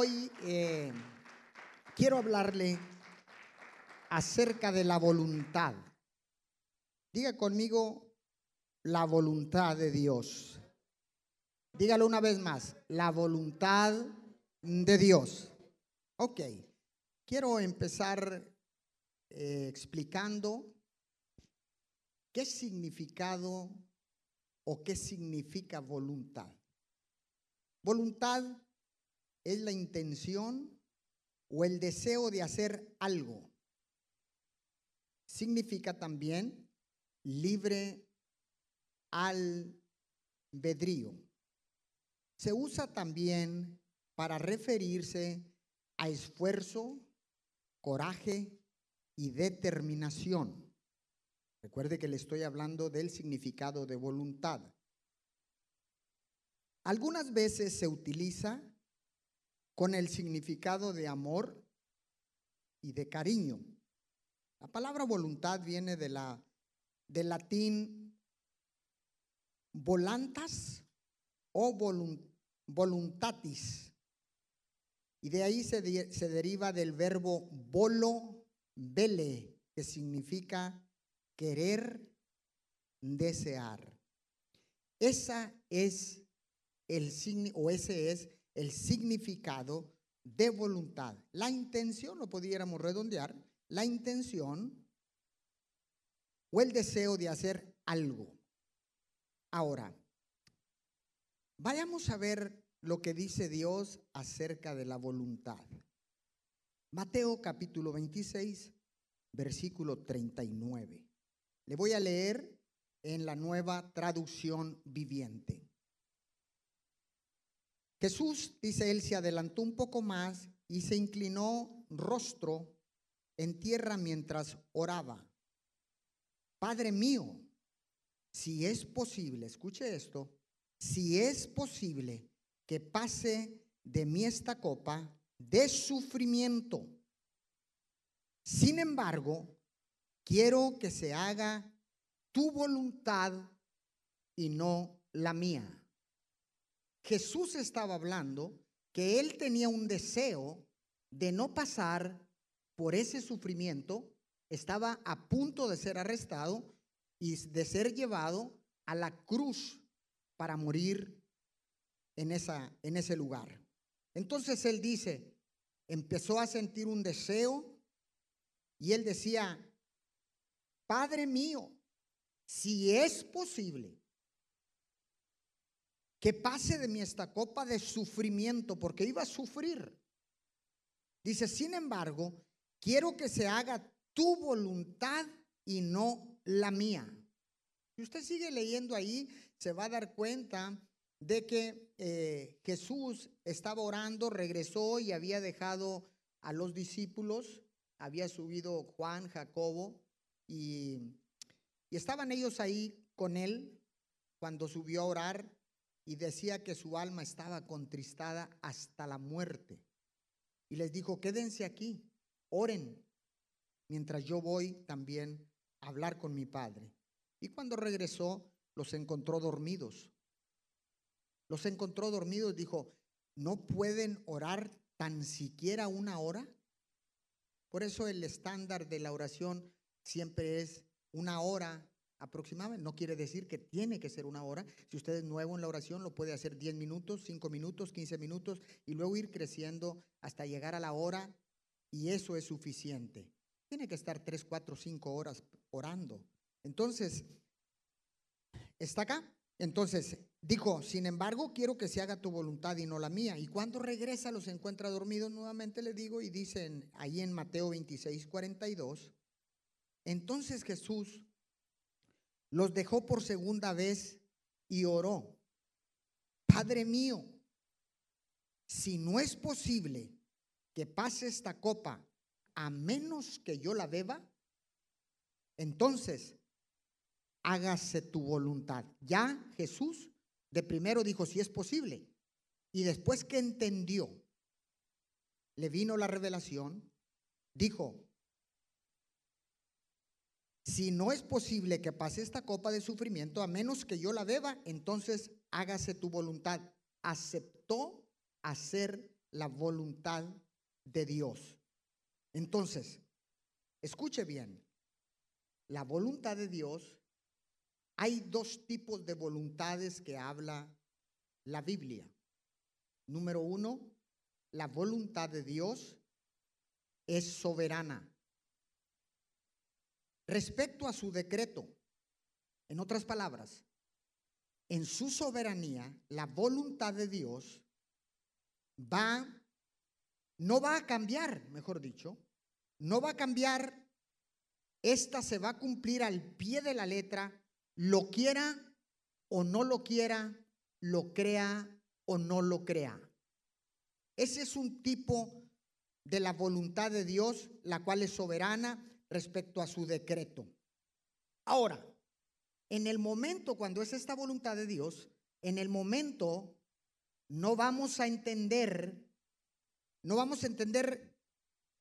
hoy eh, quiero hablarle acerca de la voluntad. Diga conmigo la voluntad de Dios. Dígalo una vez más, la voluntad de Dios. Ok, quiero empezar eh, explicando qué significado o qué significa voluntad. Voluntad es la intención o el deseo de hacer algo. Significa también libre albedrío. Se usa también para referirse a esfuerzo, coraje y determinación. Recuerde que le estoy hablando del significado de voluntad. Algunas veces se utiliza con el significado de amor y de cariño. La palabra voluntad viene de la, del latín volantas o voluntatis. Y de ahí se, se deriva del verbo volo vele, que significa querer, desear. Esa es el o ese es el significado de voluntad. La intención, lo pudiéramos redondear, la intención o el deseo de hacer algo. Ahora, vayamos a ver lo que dice Dios acerca de la voluntad. Mateo capítulo 26, versículo 39. Le voy a leer en la nueva traducción viviente. Jesús, dice él, se adelantó un poco más y se inclinó rostro en tierra mientras oraba. Padre mío, si es posible, escuche esto, si es posible que pase de mí esta copa de sufrimiento. Sin embargo, quiero que se haga tu voluntad y no la mía. Jesús estaba hablando que él tenía un deseo de no pasar por ese sufrimiento, estaba a punto de ser arrestado y de ser llevado a la cruz para morir en, esa, en ese lugar. Entonces él dice, empezó a sentir un deseo y él decía, Padre mío, si es posible, que pase de mí esta copa de sufrimiento, porque iba a sufrir. Dice, sin embargo, quiero que se haga tu voluntad y no la mía. Si usted sigue leyendo ahí, se va a dar cuenta de que eh, Jesús estaba orando, regresó y había dejado a los discípulos, había subido Juan, Jacobo y y estaban ellos ahí con él cuando subió a orar y decía que su alma estaba contristada hasta la muerte. Y les dijo, quédense aquí, oren, mientras yo voy también a hablar con mi padre. Y cuando regresó, los encontró dormidos. Los encontró dormidos, dijo, ¿no pueden orar tan siquiera una hora? Por eso el estándar de la oración siempre es una hora aproximadamente. No quiere decir que tiene que ser una hora. Si usted es nuevo en la oración, lo puede hacer 10 minutos, 5 minutos, 15 minutos y luego ir creciendo hasta llegar a la hora y eso es suficiente. Tiene que estar 3, 4, 5 horas orando. Entonces, ¿está acá? Entonces, dijo, sin embargo, quiero que se haga tu voluntad y no la mía. Y cuando regresa los encuentra dormidos, nuevamente le digo, y dicen ahí en Mateo 26, 42, entonces Jesús los dejó por segunda vez y oró. Padre mío, si no es posible que pase esta copa a menos que yo la beba, entonces hágase tu voluntad. Ya Jesús de primero dijo si es posible y después que entendió, le vino la revelación, dijo, si no es posible que pase esta copa de sufrimiento, a menos que yo la beba, entonces hágase tu voluntad. Aceptó hacer la voluntad de Dios. Entonces, escuche bien, la voluntad de Dios, hay dos tipos de voluntades que habla la Biblia. Número uno, la voluntad de Dios es soberana. Respecto a su decreto, en otras palabras, en su soberanía, la voluntad de Dios va, no va a cambiar, mejor dicho, no va a cambiar, esta se va a cumplir al pie de la letra, lo quiera o no lo quiera, lo crea o no lo crea. Ese es un tipo de la voluntad de Dios, la cual es soberana respecto a su decreto. Ahora, en el momento cuando es esta voluntad de Dios, en el momento no vamos a entender, no vamos a entender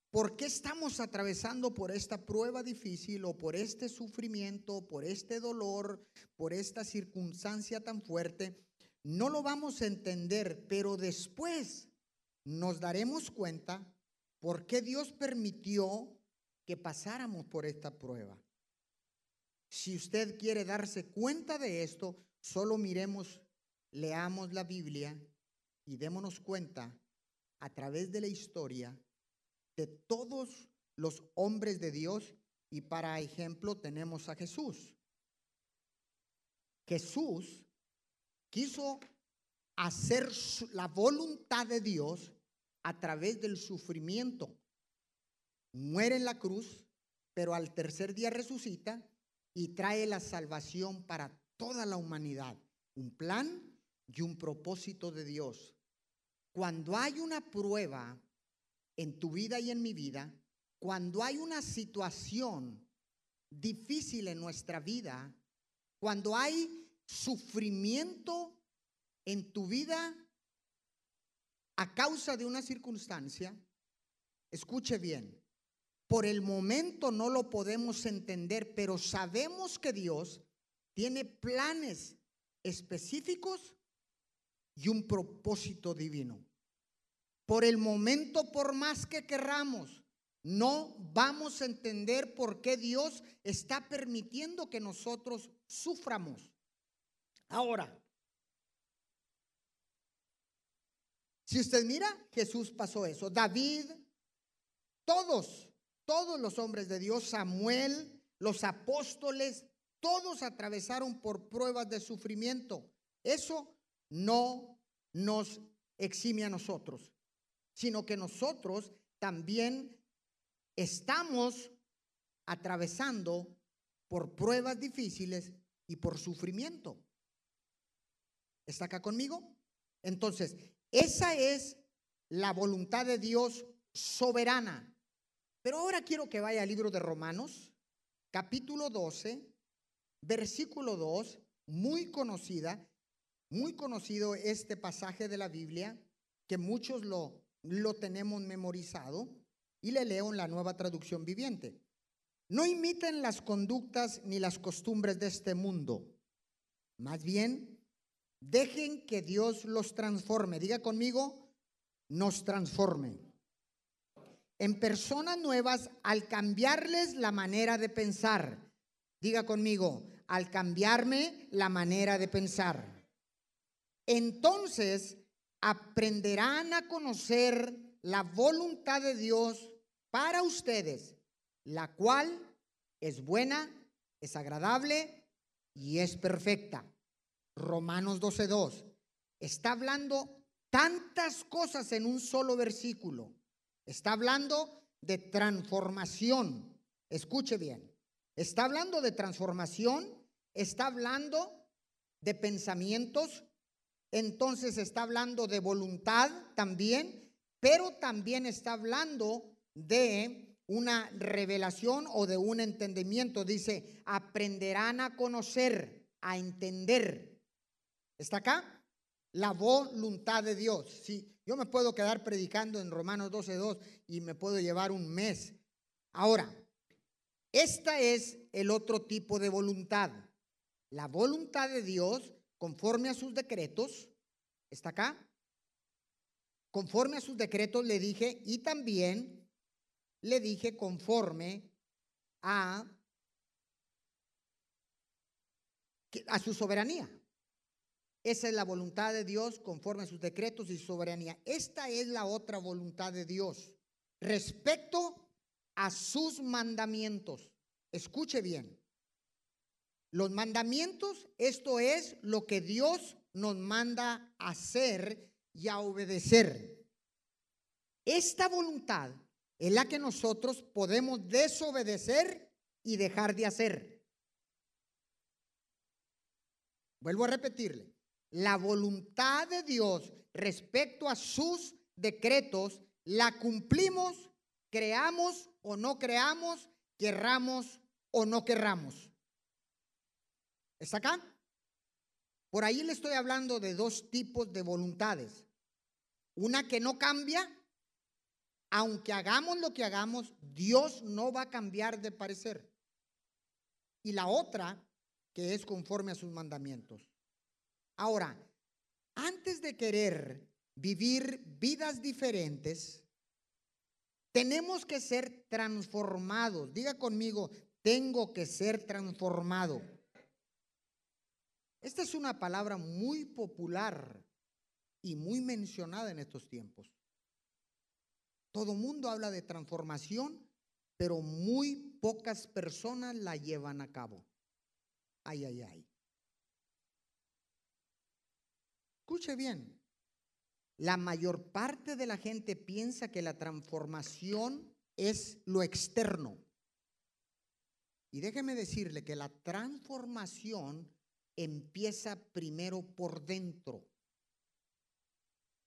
por qué estamos atravesando por esta prueba difícil o por este sufrimiento, por este dolor, por esta circunstancia tan fuerte. No lo vamos a entender, pero después nos daremos cuenta por qué Dios permitió que pasáramos por esta prueba. Si usted quiere darse cuenta de esto, solo miremos, leamos la Biblia y démonos cuenta a través de la historia de todos los hombres de Dios y para ejemplo tenemos a Jesús. Jesús quiso hacer la voluntad de Dios a través del sufrimiento. Muere en la cruz, pero al tercer día resucita y trae la salvación para toda la humanidad. Un plan y un propósito de Dios. Cuando hay una prueba en tu vida y en mi vida, cuando hay una situación difícil en nuestra vida, cuando hay sufrimiento en tu vida a causa de una circunstancia, escuche bien, por el momento no lo podemos entender, pero sabemos que Dios tiene planes específicos y un propósito divino. Por el momento, por más que querramos, no vamos a entender por qué Dios está permitiendo que nosotros suframos. Ahora, si usted mira, Jesús pasó eso. David, todos todos los hombres de Dios, Samuel, los apóstoles, todos atravesaron por pruebas de sufrimiento. Eso no nos exime a nosotros, sino que nosotros también estamos atravesando por pruebas difíciles y por sufrimiento. ¿Está acá conmigo? Entonces, esa es la voluntad de Dios soberana. Pero ahora quiero que vaya al libro de Romanos, capítulo 12, versículo 2, muy conocida, muy conocido este pasaje de la Biblia, que muchos lo, lo tenemos memorizado, y le leo en la nueva traducción viviente. No imiten las conductas ni las costumbres de este mundo, más bien dejen que Dios los transforme. Diga conmigo, nos transforme en personas nuevas al cambiarles la manera de pensar. Diga conmigo, al cambiarme la manera de pensar. Entonces aprenderán a conocer la voluntad de Dios para ustedes, la cual es buena, es agradable y es perfecta. Romanos 12.2. Está hablando tantas cosas en un solo versículo. Está hablando de transformación. Escuche bien. Está hablando de transformación, está hablando de pensamientos, entonces está hablando de voluntad también, pero también está hablando de una revelación o de un entendimiento. Dice, aprenderán a conocer, a entender. ¿Está acá? La voluntad de Dios. Sí, yo me puedo quedar predicando en Romanos 12.2 y me puedo llevar un mes. Ahora, esta es el otro tipo de voluntad. La voluntad de Dios, conforme a sus decretos, está acá. conforme a sus decretos le dije, y también le dije conforme a, a su soberanía. Esa es la voluntad de Dios conforme a sus decretos y soberanía. Esta es la otra voluntad de Dios respecto a sus mandamientos. Escuche bien. Los mandamientos, esto es lo que Dios nos manda a hacer y a obedecer. Esta voluntad es la que nosotros podemos desobedecer y dejar de hacer. Vuelvo a repetirle. La voluntad de Dios respecto a sus decretos la cumplimos, creamos o no creamos, querramos o no querramos. ¿Está acá? Por ahí le estoy hablando de dos tipos de voluntades. Una que no cambia, aunque hagamos lo que hagamos, Dios no va a cambiar de parecer. Y la otra que es conforme a sus mandamientos. Ahora, antes de querer vivir vidas diferentes, tenemos que ser transformados. Diga conmigo, tengo que ser transformado. Esta es una palabra muy popular y muy mencionada en estos tiempos. Todo mundo habla de transformación, pero muy pocas personas la llevan a cabo. Ay, ay, ay. Escuche bien. La mayor parte de la gente piensa que la transformación es lo externo. Y déjeme decirle que la transformación empieza primero por dentro.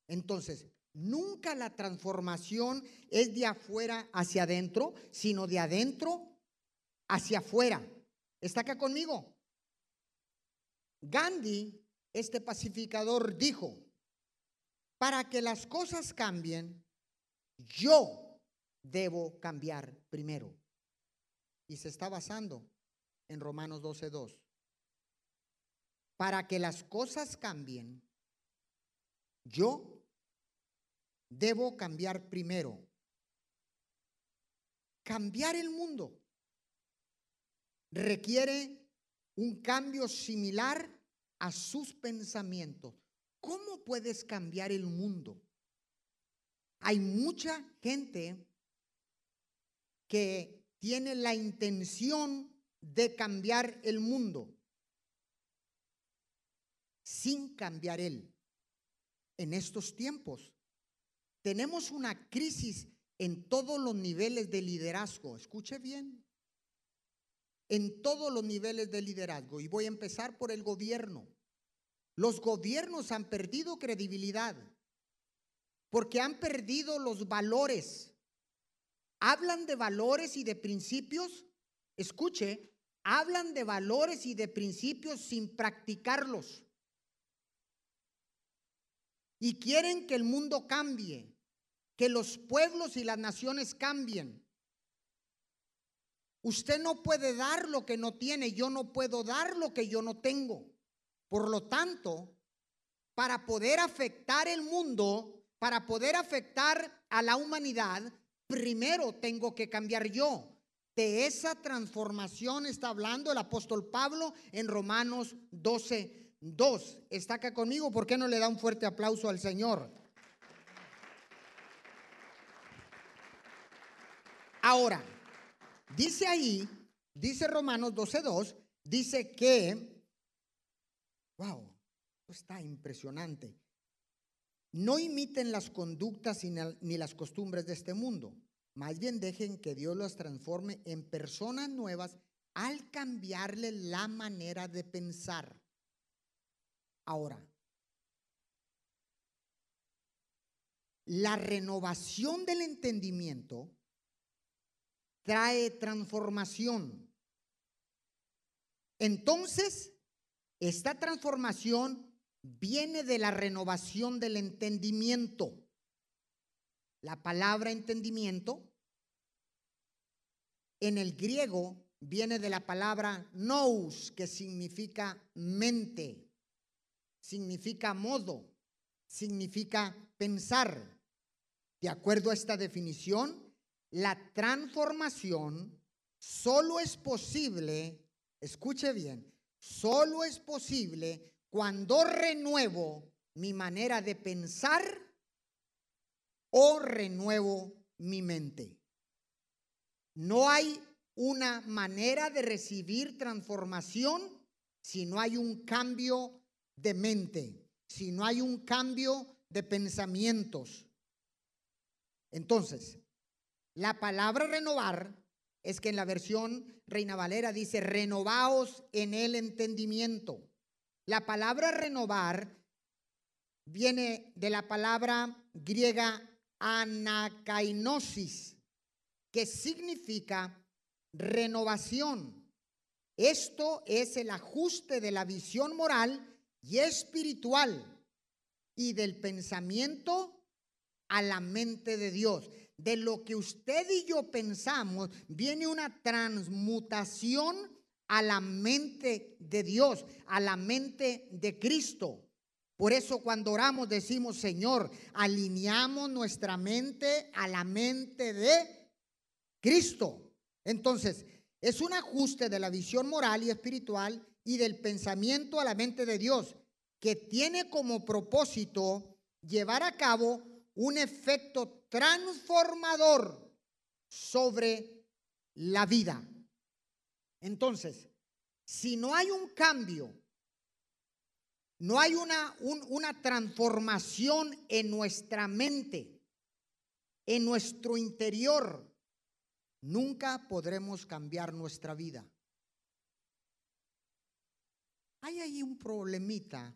Entonces, nunca la transformación es de afuera hacia adentro, sino de adentro hacia afuera. ¿Está acá conmigo? Gandhi, este pacificador, dijo, para que las cosas cambien, yo debo cambiar primero. Y se está basando en Romanos 12.2 para que las cosas cambien, yo debo cambiar primero. Cambiar el mundo requiere un cambio similar a sus pensamientos. ¿Cómo puedes cambiar el mundo? Hay mucha gente que tiene la intención de cambiar el mundo, sin cambiar Él. En estos tiempos tenemos una crisis en todos los niveles de liderazgo. Escuche bien. En todos los niveles de liderazgo. Y voy a empezar por el gobierno. Los gobiernos han perdido credibilidad porque han perdido los valores. Hablan de valores y de principios. Escuche, hablan de valores y de principios sin practicarlos y quieren que el mundo cambie, que los pueblos y las naciones cambien. Usted no puede dar lo que no tiene, yo no puedo dar lo que yo no tengo. Por lo tanto, para poder afectar el mundo, para poder afectar a la humanidad, primero tengo que cambiar yo. De esa transformación está hablando el apóstol Pablo en Romanos 12, Dos, está acá conmigo, ¿por qué no le da un fuerte aplauso al Señor? Ahora, dice ahí, dice Romanos 12.2, dice que, wow, está impresionante. No imiten las conductas ni las costumbres de este mundo. Más bien dejen que Dios los transforme en personas nuevas al cambiarle la manera de pensar. Ahora, la renovación del entendimiento trae transformación. Entonces, esta transformación viene de la renovación del entendimiento. La palabra entendimiento en el griego viene de la palabra nous, que significa mente significa modo, significa pensar. De acuerdo a esta definición, la transformación solo es posible, escuche bien, solo es posible cuando renuevo mi manera de pensar o renuevo mi mente. No hay una manera de recibir transformación si no hay un cambio de mente, si no hay un cambio de pensamientos. Entonces, la palabra renovar es que en la versión Reina Valera dice renovaos en el entendimiento. La palabra renovar viene de la palabra griega anakainosis, que significa renovación. Esto es el ajuste de la visión moral y espiritual y del pensamiento a la mente de Dios. De lo que usted y yo pensamos, viene una transmutación a la mente de Dios, a la mente de Cristo. Por eso cuando oramos decimos, Señor, alineamos nuestra mente a la mente de Cristo. Entonces, es un ajuste de la visión moral y espiritual y del pensamiento a la mente de Dios, que tiene como propósito llevar a cabo un efecto transformador sobre la vida. Entonces, si no hay un cambio, no hay una, una transformación en nuestra mente, en nuestro interior, nunca podremos cambiar nuestra vida. Hay ahí un problemita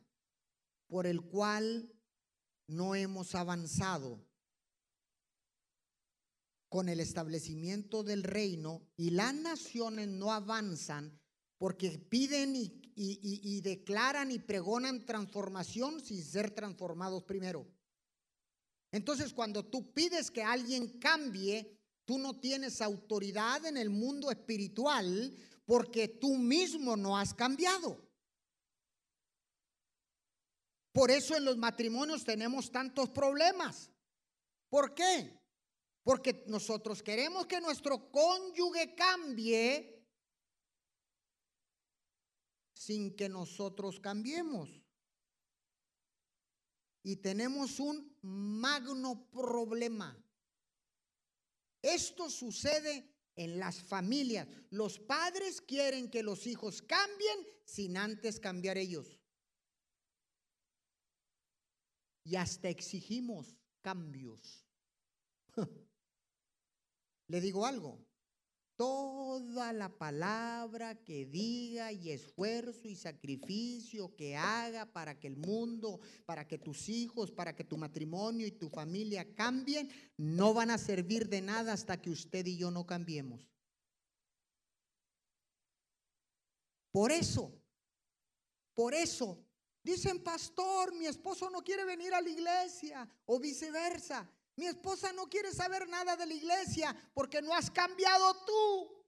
por el cual no hemos avanzado con el establecimiento del reino y las naciones no avanzan porque piden y, declaran y pregonan transformación sin ser transformados primero. Entonces cuando tú pides que alguien cambie, tú no tienes autoridad en el mundo espiritual porque tú mismo no has cambiado. Por eso en los matrimonios tenemos tantos problemas. ¿Por qué? Porque nosotros queremos que nuestro cónyuge cambie sin que nosotros cambiemos. Y tenemos un magno problema. Esto sucede en las familias. Los padres quieren que los hijos cambien sin antes cambiar ellos y hasta exigimos cambios. Le digo algo, toda la palabra que diga y esfuerzo y sacrificio que haga para que el mundo, para que tus hijos, para que tu matrimonio y tu familia cambien, no van a servir de nada hasta que usted y yo no cambiemos. Por eso, por eso Dicen, pastor, mi esposo no quiere venir a la iglesia o viceversa. Mi esposa no quiere saber nada de la iglesia porque no has cambiado tú.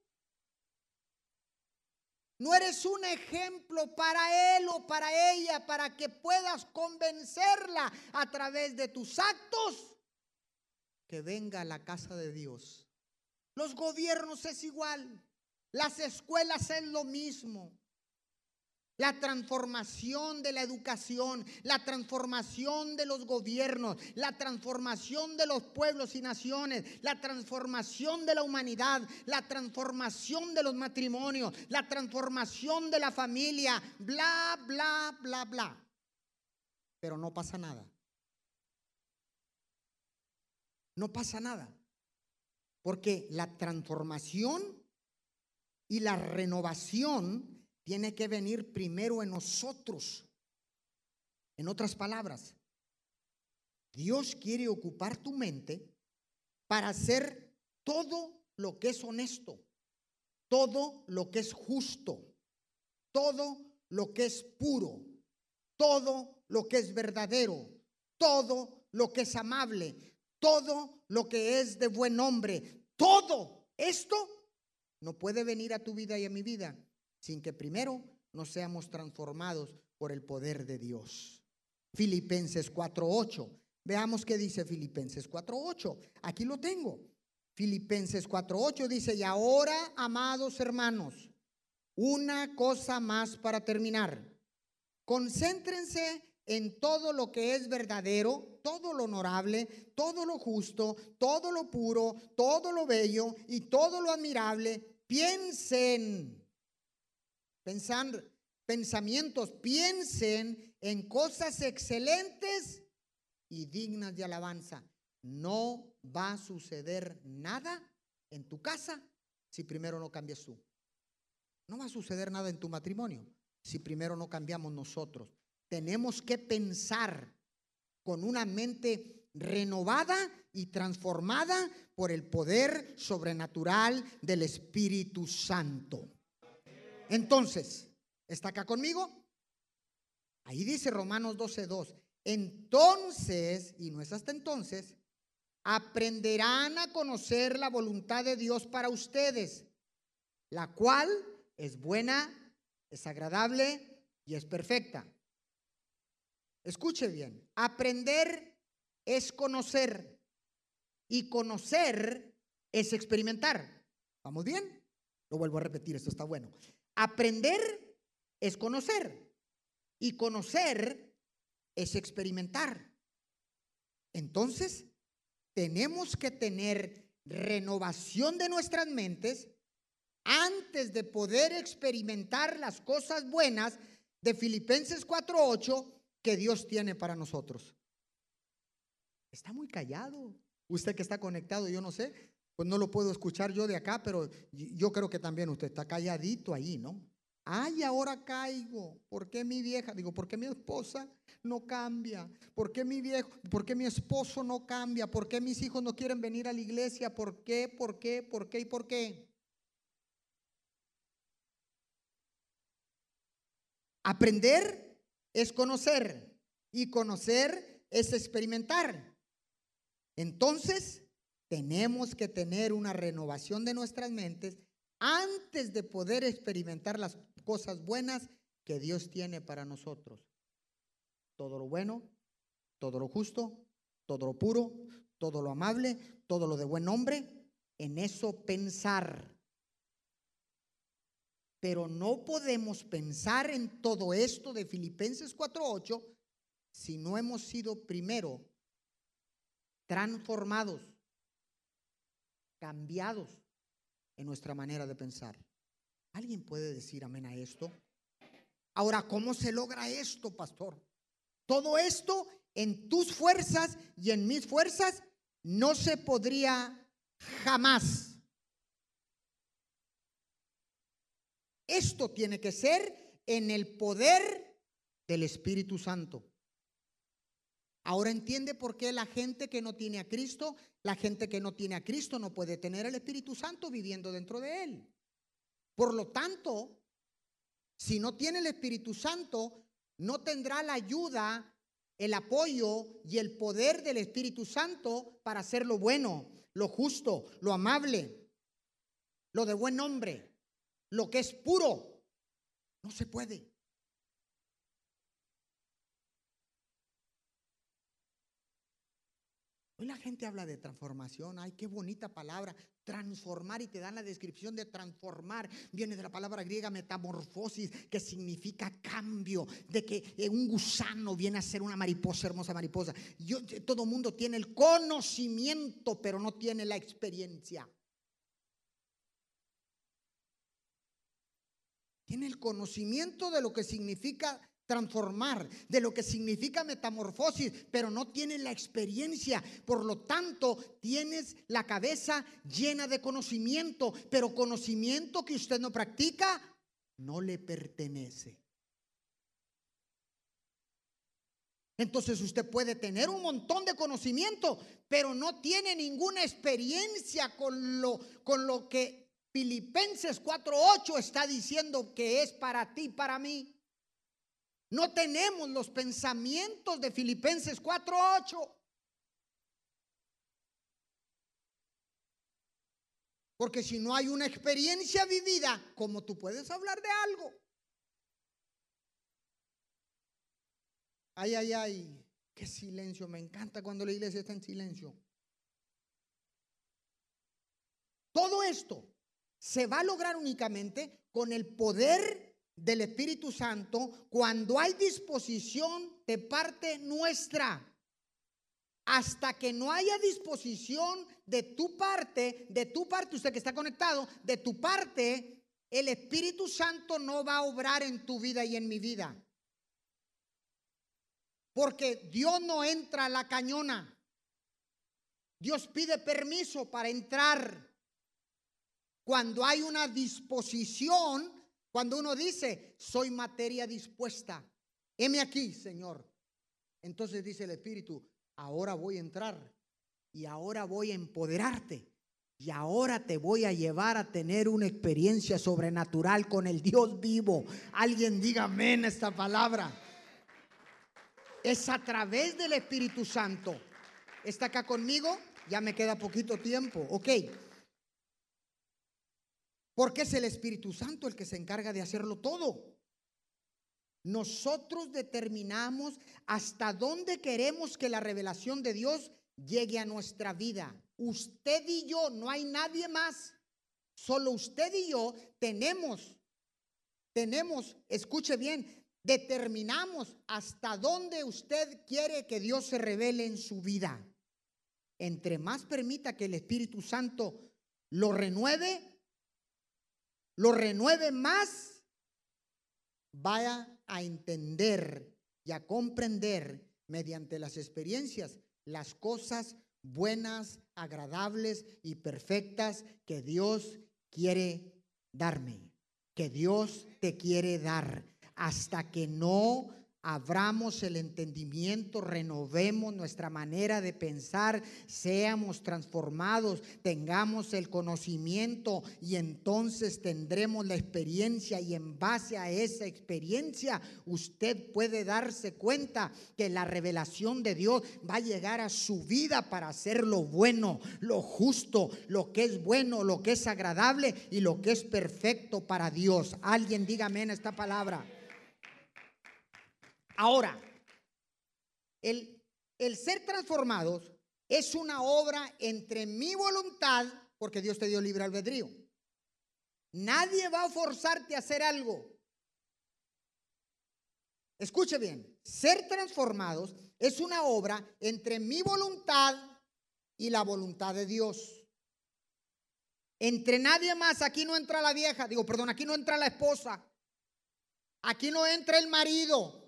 No eres un ejemplo para él o para ella para que puedas convencerla a través de tus actos que venga a la casa de Dios. Los gobiernos es igual. Las escuelas es lo mismo la transformación de la educación, la transformación de los gobiernos, la transformación de los pueblos y naciones, la transformación de la humanidad, la transformación de los matrimonios, la transformación de la familia, bla, bla, bla, bla. Pero no pasa nada. No pasa nada. Porque la transformación y la renovación tiene que venir primero en nosotros. En otras palabras, Dios quiere ocupar tu mente para hacer todo lo que es honesto, todo lo que es justo, todo lo que es puro, todo lo que es verdadero, todo lo que es amable, todo lo que es de buen nombre, todo esto no puede venir a tu vida y a mi vida sin que primero nos seamos transformados por el poder de Dios. Filipenses 4.8. Veamos qué dice Filipenses 4.8. Aquí lo tengo. Filipenses 4.8 dice, y ahora, amados hermanos, una cosa más para terminar. Concéntrense en todo lo que es verdadero, todo lo honorable, todo lo justo, todo lo puro, todo lo bello y todo lo admirable. Piensen, pensando, pensamientos, piensen en cosas excelentes y dignas de alabanza. No va a suceder nada en tu casa si primero no cambias tú. No va a suceder nada en tu matrimonio si primero no cambiamos nosotros tenemos que pensar con una mente renovada y transformada por el poder sobrenatural del Espíritu Santo. Entonces, ¿está acá conmigo? Ahí dice Romanos 12:2. Entonces, y no es hasta entonces, aprenderán a conocer la voluntad de Dios para ustedes, la cual es buena, es agradable y es perfecta. Escuche bien, aprender es conocer y conocer es experimentar. ¿Vamos bien? Lo vuelvo a repetir, esto está bueno. Aprender es conocer y conocer es experimentar. Entonces, tenemos que tener renovación de nuestras mentes antes de poder experimentar las cosas buenas de Filipenses 4.8 que Dios tiene para nosotros. Está muy callado. Usted que está conectado, yo no sé, pues no lo puedo escuchar yo de acá, pero yo creo que también usted está calladito ahí, ¿no? Ay, ahora caigo. ¿Por qué mi vieja? Digo, ¿por qué mi esposa no cambia? ¿Por qué mi viejo? ¿Por qué mi esposo no cambia? ¿Por qué mis hijos no quieren venir a la iglesia? ¿Por qué? ¿Por qué? ¿Por qué? ¿Y por qué? Aprender es conocer y conocer es experimentar. Entonces, tenemos que tener una renovación de nuestras mentes antes de poder experimentar las cosas buenas que Dios tiene para nosotros. Todo lo bueno, todo lo justo, todo lo puro, todo lo amable, todo lo de buen nombre, en eso pensar. Pero no podemos pensar en todo esto de Filipenses 4.8 si no hemos sido primero transformados, cambiados en nuestra manera de pensar. ¿Alguien puede decir amén a esto? Ahora, ¿cómo se logra esto, pastor? Todo esto en tus fuerzas y en mis fuerzas no se podría jamás. Esto tiene que ser en el poder del Espíritu Santo. Ahora entiende por qué la gente que no tiene a Cristo, la gente que no tiene a Cristo no puede tener el Espíritu Santo viviendo dentro de él. Por lo tanto, si no tiene el Espíritu Santo, no tendrá la ayuda, el apoyo y el poder del Espíritu Santo para hacer lo bueno, lo justo, lo amable, lo de buen nombre lo que es puro. No se puede. Hoy la gente habla de transformación. Ay, qué bonita palabra. Transformar y te dan la descripción de transformar. Viene de la palabra griega metamorfosis, que significa cambio. De que un gusano viene a ser una mariposa, hermosa mariposa. Yo, todo mundo tiene el conocimiento, pero no tiene la experiencia. tiene el conocimiento de lo que significa transformar, de lo que significa metamorfosis, pero no tiene la experiencia. Por lo tanto, tienes la cabeza llena de conocimiento, pero conocimiento que usted no practica no le pertenece. Entonces usted puede tener un montón de conocimiento, pero no tiene ninguna experiencia con lo, con lo que Filipenses 4.8 está diciendo que es para ti, para mí. No tenemos los pensamientos de Filipenses 4.8. Porque si no hay una experiencia vivida, ¿cómo tú puedes hablar de algo? Ay, ay, ay. Qué silencio. Me encanta cuando la iglesia está en silencio. Todo esto se va a lograr únicamente con el poder del Espíritu Santo cuando hay disposición de parte nuestra. Hasta que no haya disposición de tu parte, de tu parte, usted que está conectado, de tu parte, el Espíritu Santo no va a obrar en tu vida y en mi vida. Porque Dios no entra a la cañona. Dios pide permiso para entrar. Cuando hay una disposición, cuando uno dice, soy materia dispuesta, heme aquí, Señor. Entonces dice el Espíritu, ahora voy a entrar y ahora voy a empoderarte y ahora te voy a llevar a tener una experiencia sobrenatural con el Dios vivo. Alguien diga amén esta palabra. Es a través del Espíritu Santo. ¿Está acá conmigo? Ya me queda poquito tiempo. Ok. Porque es el Espíritu Santo el que se encarga de hacerlo todo. Nosotros determinamos hasta dónde queremos que la revelación de Dios llegue a nuestra vida. Usted y yo, no hay nadie más. Solo usted y yo tenemos, tenemos, escuche bien, determinamos hasta dónde usted quiere que Dios se revele en su vida. Entre más permita que el Espíritu Santo lo renueve, lo renueve más, vaya a entender y a comprender mediante las experiencias las cosas buenas, agradables y perfectas que Dios quiere darme, que Dios te quiere dar, hasta que no abramos el entendimiento, renovemos nuestra manera de pensar, seamos transformados, tengamos el conocimiento y entonces tendremos la experiencia y en base a esa experiencia usted puede darse cuenta que la revelación de Dios va a llegar a su vida para hacer lo bueno, lo justo, lo que es bueno, lo que es agradable y lo que es perfecto para Dios. Alguien dígame en esta palabra. Ahora, el, ser transformados es una obra entre mi voluntad, porque Dios te dio libre albedrío. Nadie va a forzarte a hacer algo. Escuche bien, ser transformados es una obra entre mi voluntad y la voluntad de Dios. Entre nadie más, aquí no entra la vieja, digo, perdón, aquí no entra la esposa, aquí no entra el marido,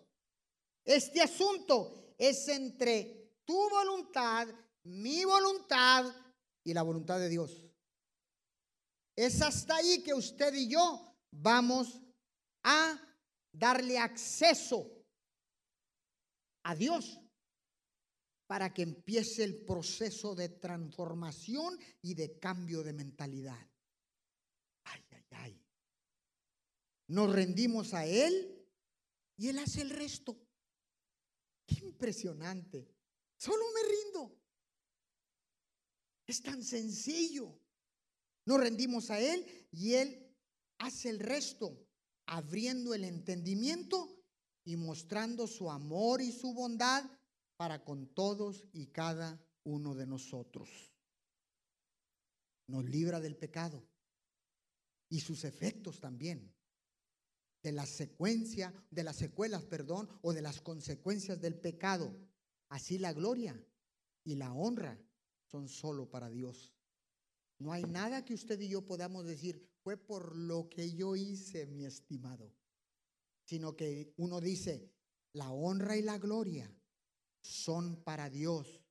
este asunto es entre tu voluntad, mi voluntad y la voluntad de Dios. Es hasta ahí que usted y yo vamos a darle acceso a Dios para que empiece el proceso de transformación y de cambio de mentalidad. Ay, ay, ay. Nos rendimos a Él y Él hace el resto impresionante. Solo me rindo. Es tan sencillo. Nos rendimos a Él y Él hace el resto, abriendo el entendimiento y mostrando su amor y su bondad para con todos y cada uno de nosotros. Nos libra del pecado y sus efectos también de la secuencia, de las secuelas, perdón, o de las consecuencias del pecado. Así la gloria y la honra son solo para Dios. No hay nada que usted y yo podamos decir, fue por lo que yo hice, mi estimado, sino que uno dice, la honra y la gloria son para Dios.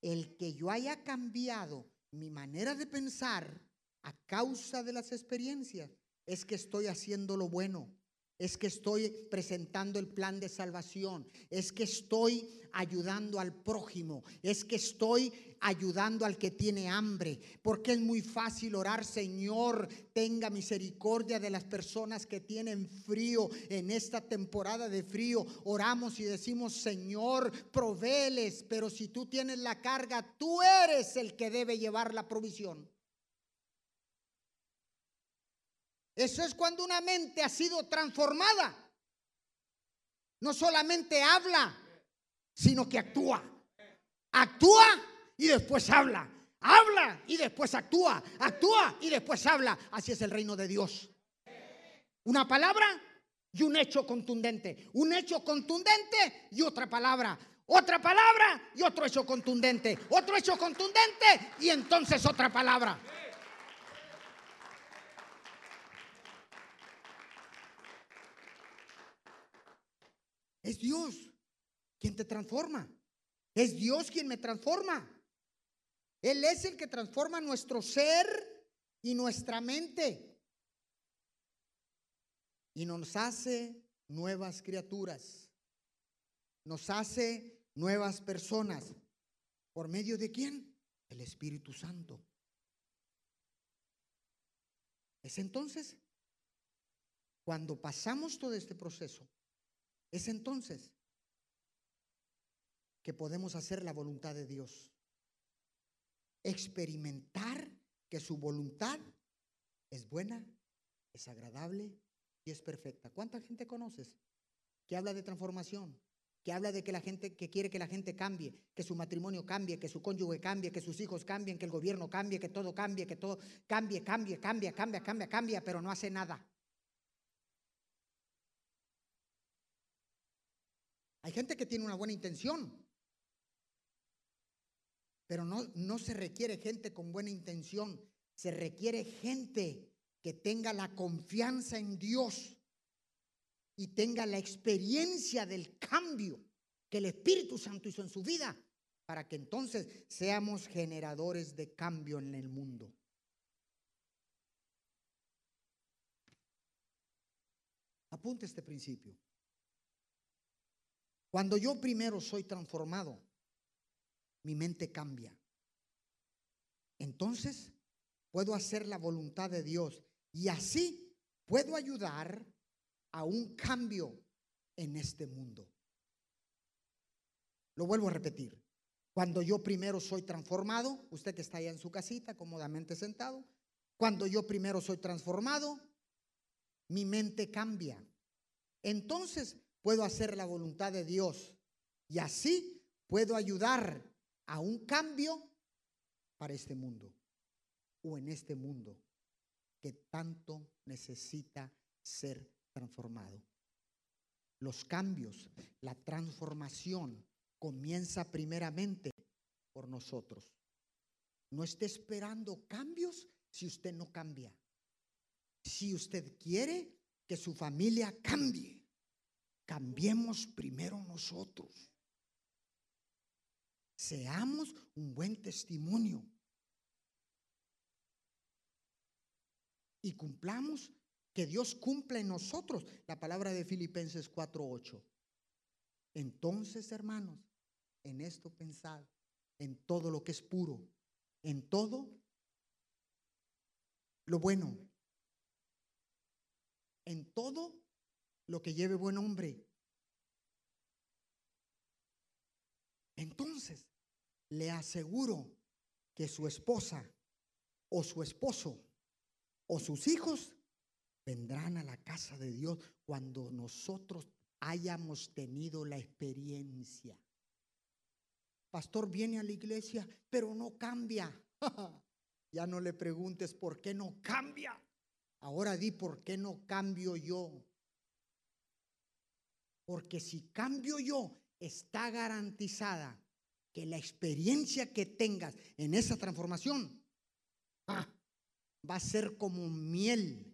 El que yo haya cambiado mi manera de pensar a causa de las experiencias es que estoy haciendo lo bueno es que estoy presentando el plan de salvación, es que estoy ayudando al prójimo, es que estoy ayudando al que tiene hambre, porque es muy fácil orar, Señor, tenga misericordia de las personas que tienen frío en esta temporada de frío. Oramos y decimos, Señor, proveles, pero si tú tienes la carga, tú eres el que debe llevar la provisión. Eso es cuando una mente ha sido transformada. No solamente habla, sino que actúa. Actúa y después habla. Habla y después actúa. Actúa y después habla. Así es el reino de Dios. Una palabra y un hecho contundente. Un hecho contundente y otra palabra. Otra palabra y otro hecho contundente. Otro hecho contundente y entonces otra palabra. Es Dios quien te transforma. Es Dios quien me transforma. Él es el que transforma nuestro ser y nuestra mente. Y nos hace nuevas criaturas. Nos hace nuevas personas. ¿Por medio de quién? El Espíritu Santo. Es entonces cuando pasamos todo este proceso es entonces que podemos hacer la voluntad de Dios. Experimentar que su voluntad es buena, es agradable y es perfecta. ¿Cuánta gente conoces que habla de transformación? Que habla de que la gente, que quiere que la gente cambie, que su matrimonio cambie, que su cónyuge cambie, que sus hijos cambien, que el gobierno cambie, que todo cambie, que todo cambie, cambie, cambie, cambia, cambia, cambia, pero no hace nada. Hay gente que tiene una buena intención, pero no, no se requiere gente con buena intención, se requiere gente que tenga la confianza en Dios y tenga la experiencia del cambio que el Espíritu Santo hizo en su vida para que entonces seamos generadores de cambio en el mundo. Apunte este principio. Cuando yo primero soy transformado, mi mente cambia. Entonces puedo hacer la voluntad de Dios y así puedo ayudar a un cambio en este mundo. Lo vuelvo a repetir. Cuando yo primero soy transformado, usted que está allá en su casita cómodamente sentado, cuando yo primero soy transformado, mi mente cambia. Entonces puedo hacer la voluntad de Dios y así puedo ayudar a un cambio para este mundo o en este mundo que tanto necesita ser transformado. Los cambios, la transformación comienza primeramente por nosotros. No esté esperando cambios si usted no cambia. Si usted quiere que su familia cambie, Cambiemos primero nosotros. Seamos un buen testimonio. Y cumplamos que Dios cumpla en nosotros la palabra de Filipenses 4:8. Entonces, hermanos, en esto pensad, en todo lo que es puro, en todo lo bueno, en todo lo que lleve buen hombre. Entonces, le aseguro que su esposa o su esposo o sus hijos vendrán a la casa de Dios cuando nosotros hayamos tenido la experiencia. Pastor viene a la iglesia, pero no cambia. ya no le preguntes por qué no cambia. Ahora di por qué no cambio yo. Porque si cambio yo, está garantizada que la experiencia que tengas en esa transformación ah, va a ser como miel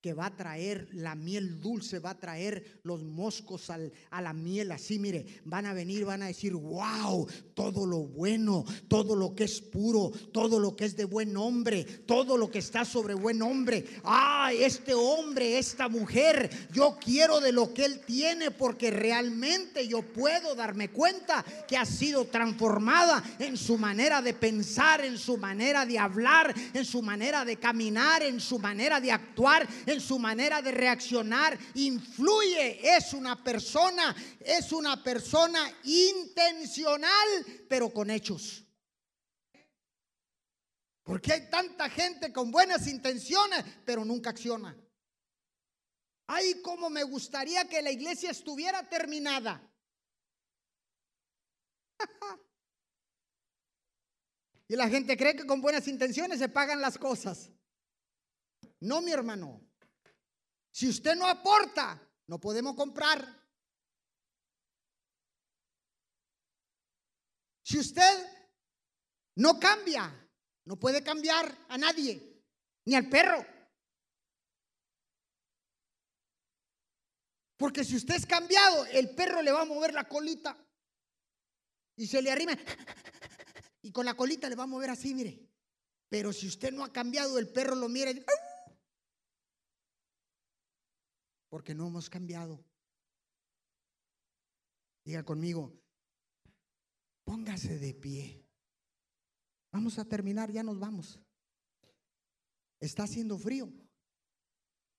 que va a traer la miel dulce, va a traer los moscos a la miel. Así, mire, van a venir, van a decir, wow, todo lo bueno, todo lo que es puro, todo lo que es de buen hombre, todo lo que está sobre buen hombre. Ah, este hombre, esta mujer, yo quiero de lo que él tiene porque realmente yo puedo darme cuenta que ha sido transformada en su manera de pensar, en su manera de hablar, en su manera de caminar, en su manera de actuar en su manera de reaccionar, influye, es una persona, es una persona intencional, pero con hechos. Porque hay tanta gente con buenas intenciones, pero nunca acciona. Ay, como me gustaría que la iglesia estuviera terminada. Y la gente cree que con buenas intenciones se pagan las cosas. No, mi hermano. Si usted no aporta, no podemos comprar. Si usted no cambia, no puede cambiar a nadie, ni al perro. Porque si usted es cambiado, el perro le va a mover la colita y se le arrima y con la colita le va a mover así, mire. Pero si usted no ha cambiado, el perro lo mira y porque no hemos cambiado. Diga conmigo, póngase de pie. Vamos a terminar, ya nos vamos. Está haciendo frío.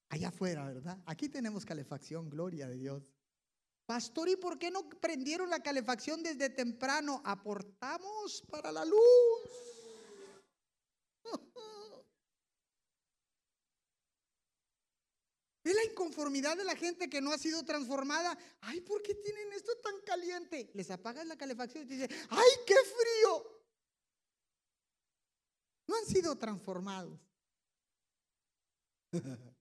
Allá afuera, ¿verdad? Aquí tenemos calefacción, gloria de Dios. Pastor, ¿y por qué no prendieron la calefacción desde temprano? Aportamos para la luz. Es la inconformidad de la gente que no ha sido transformada. Ay, ¿por qué tienen esto tan caliente? Les apagas la calefacción y te dicen, ay, qué frío. No han sido transformados.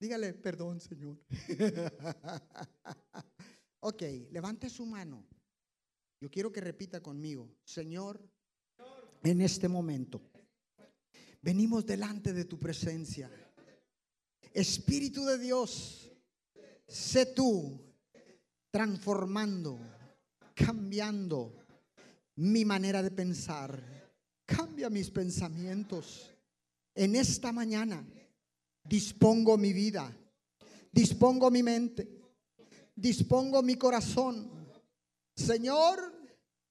Dígale, perdón, Señor. ok, levante su mano. Yo quiero que repita conmigo, Señor, en este momento, venimos delante de tu presencia. Espíritu de Dios, sé tú transformando, cambiando mi manera de pensar. Cambia mis pensamientos. En esta mañana dispongo mi vida, dispongo mi mente, dispongo mi corazón. Señor,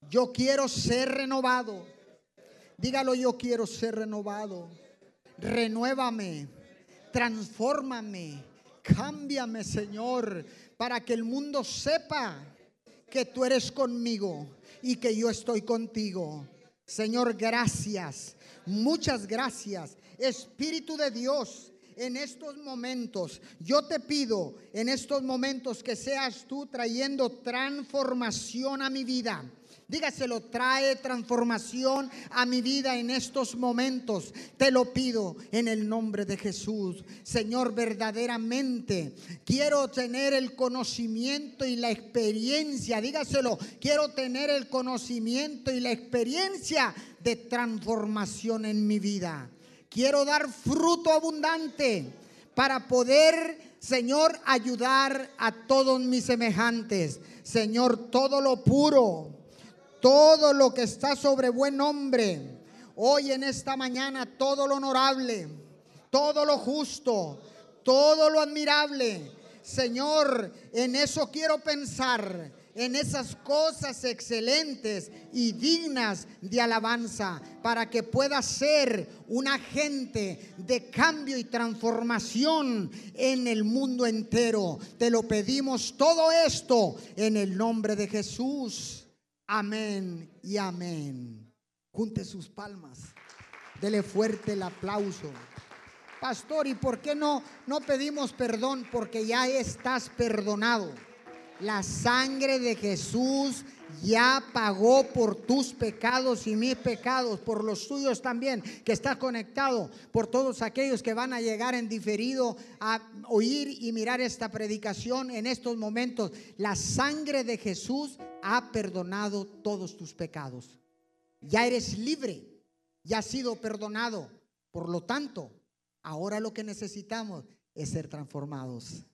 yo quiero ser renovado. Dígalo, yo quiero ser renovado. Renuévame, transfórmame, cámbiame, Señor, para que el mundo sepa que tú eres conmigo y que yo estoy contigo. Señor, gracias. Muchas gracias. Espíritu de Dios, en estos momentos, yo te pido en estos momentos que seas tú trayendo transformación a mi vida. Dígaselo, trae transformación a mi vida en estos momentos. Te lo pido en el nombre de Jesús. Señor, verdaderamente quiero tener el conocimiento y la experiencia. Dígaselo, quiero tener el conocimiento y la experiencia de transformación en mi vida. Quiero dar fruto abundante para poder, Señor, ayudar a todos mis semejantes. Señor, todo lo puro, todo lo que está sobre buen nombre. Hoy en esta mañana, todo lo honorable, todo lo justo, todo lo admirable. Señor, en eso quiero pensar en esas cosas excelentes y dignas de alabanza para que pueda ser un agente de cambio y transformación en el mundo entero. Te lo pedimos todo esto en el nombre de Jesús. Amén y amén. Junte sus palmas. Dele fuerte el aplauso. Pastor, ¿y por qué no no pedimos perdón? Porque ya estás perdonado. La sangre de Jesús ya pagó por tus pecados y mis pecados, por los tuyos también, que está conectado, por todos aquellos que van a llegar en diferido a oír y mirar esta predicación en estos momentos. La sangre de Jesús ha perdonado todos tus pecados. Ya eres libre, ya has sido perdonado. Por lo tanto, ahora lo que necesitamos es ser transformados.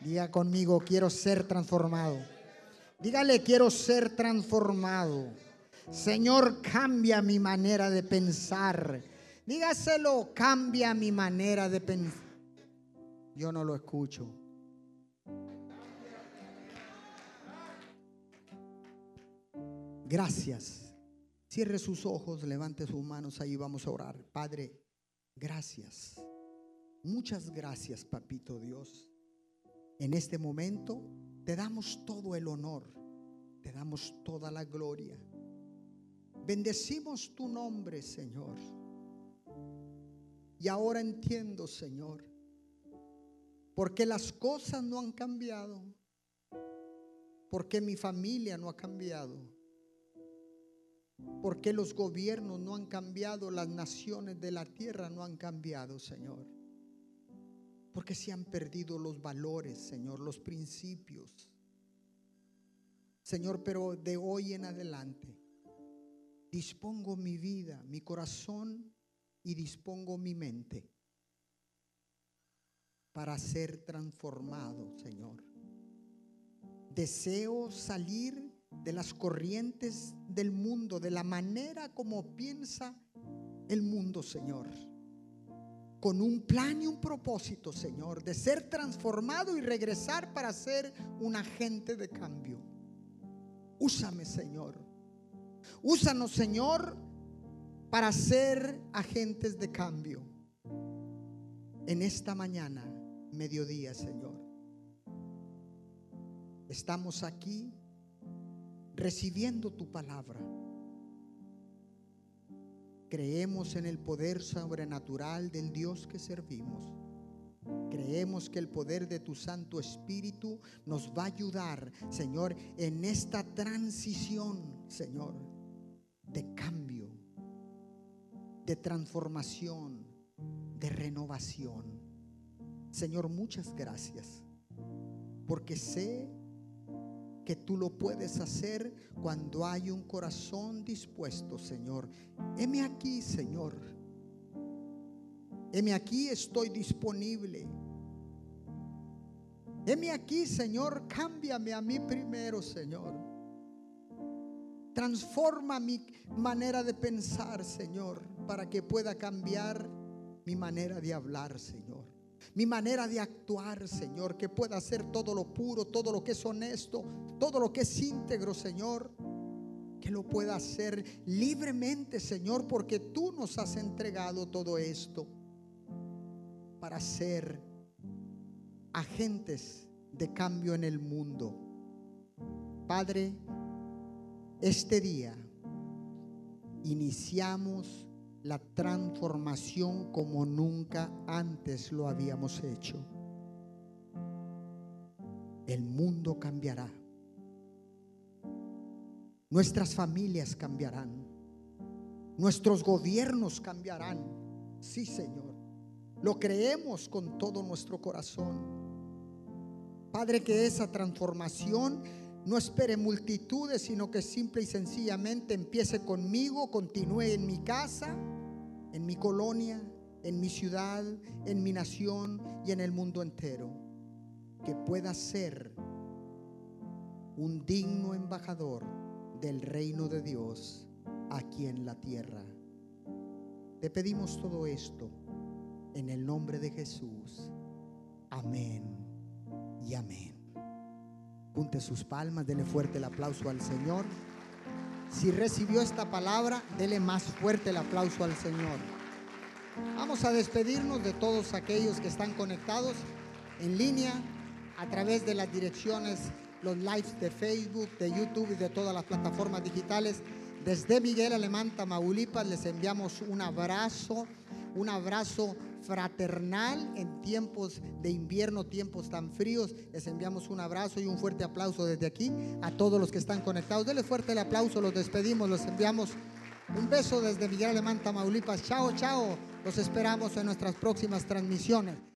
Diga conmigo, quiero ser transformado. Dígale, quiero ser transformado. Señor, cambia mi manera de pensar. Dígaselo, cambia mi manera de pensar. Yo no lo escucho. Gracias. Cierre sus ojos, levante sus manos, ahí vamos a orar. Padre, gracias. Muchas gracias, papito Dios. En este momento te damos todo el honor, te damos toda la gloria. Bendecimos tu nombre, Señor. Y ahora entiendo, Señor, porque las cosas no han cambiado. ¿Por qué mi familia no ha cambiado? ¿Por qué los gobiernos no han cambiado? Las naciones de la tierra no han cambiado, Señor. Porque se han perdido los valores, Señor, los principios. Señor, pero de hoy en adelante dispongo mi vida, mi corazón y dispongo mi mente para ser transformado, Señor. Deseo salir de las corrientes del mundo, de la manera como piensa el mundo, Señor. Con un plan y un propósito, Señor, de ser transformado y regresar para ser un agente de cambio. Úsame, Señor. Úsanos, Señor, para ser agentes de cambio. En esta mañana, mediodía, Señor. Estamos aquí recibiendo tu palabra. Creemos en el poder sobrenatural del Dios que servimos. Creemos que el poder de tu Santo Espíritu nos va a ayudar, Señor, en esta transición, Señor, de cambio, de transformación, de renovación. Señor, muchas gracias, porque sé que tú lo puedes hacer cuando hay un corazón dispuesto, Señor. Heme aquí, Señor. Heme aquí, estoy disponible. Heme aquí, Señor, cámbiame a mí primero, Señor. Transforma mi manera de pensar, Señor, para que pueda cambiar mi manera de hablar, Señor mi manera de actuar, Señor, que pueda hacer todo lo puro, todo lo que es honesto, todo lo que es íntegro, Señor. Que lo pueda hacer libremente, Señor, porque tú nos has entregado todo esto para ser agentes de cambio en el mundo. Padre, este día iniciamos la transformación como nunca antes lo habíamos hecho. El mundo cambiará. Nuestras familias cambiarán. Nuestros gobiernos cambiarán. Sí, Señor. Lo creemos con todo nuestro corazón. Padre, que esa transformación no espere multitudes, sino que simple y sencillamente empiece conmigo, continúe en mi casa, en mi colonia, en mi ciudad, en mi nación y en el mundo entero. Que pueda ser un digno embajador del reino de Dios aquí en la tierra. Te pedimos todo esto en el nombre de Jesús. Amén y amén. Punte sus palmas, dele fuerte el aplauso al Señor. Si recibió esta palabra, dele más fuerte el aplauso al Señor. Vamos a despedirnos de todos aquellos que están conectados en línea a través de las direcciones, los lives de Facebook, de YouTube y de todas las plataformas digitales. Desde Miguel Alemán, Tamaulipas, les enviamos un abrazo, un abrazo fraternal en tiempos de invierno, tiempos tan fríos. Les enviamos un abrazo y un fuerte aplauso desde aquí a todos los que están conectados. Denle fuerte el aplauso, los despedimos, los enviamos un beso desde Miguel Alemán, Tamaulipas. Chao, chao. Los esperamos en nuestras próximas transmisiones.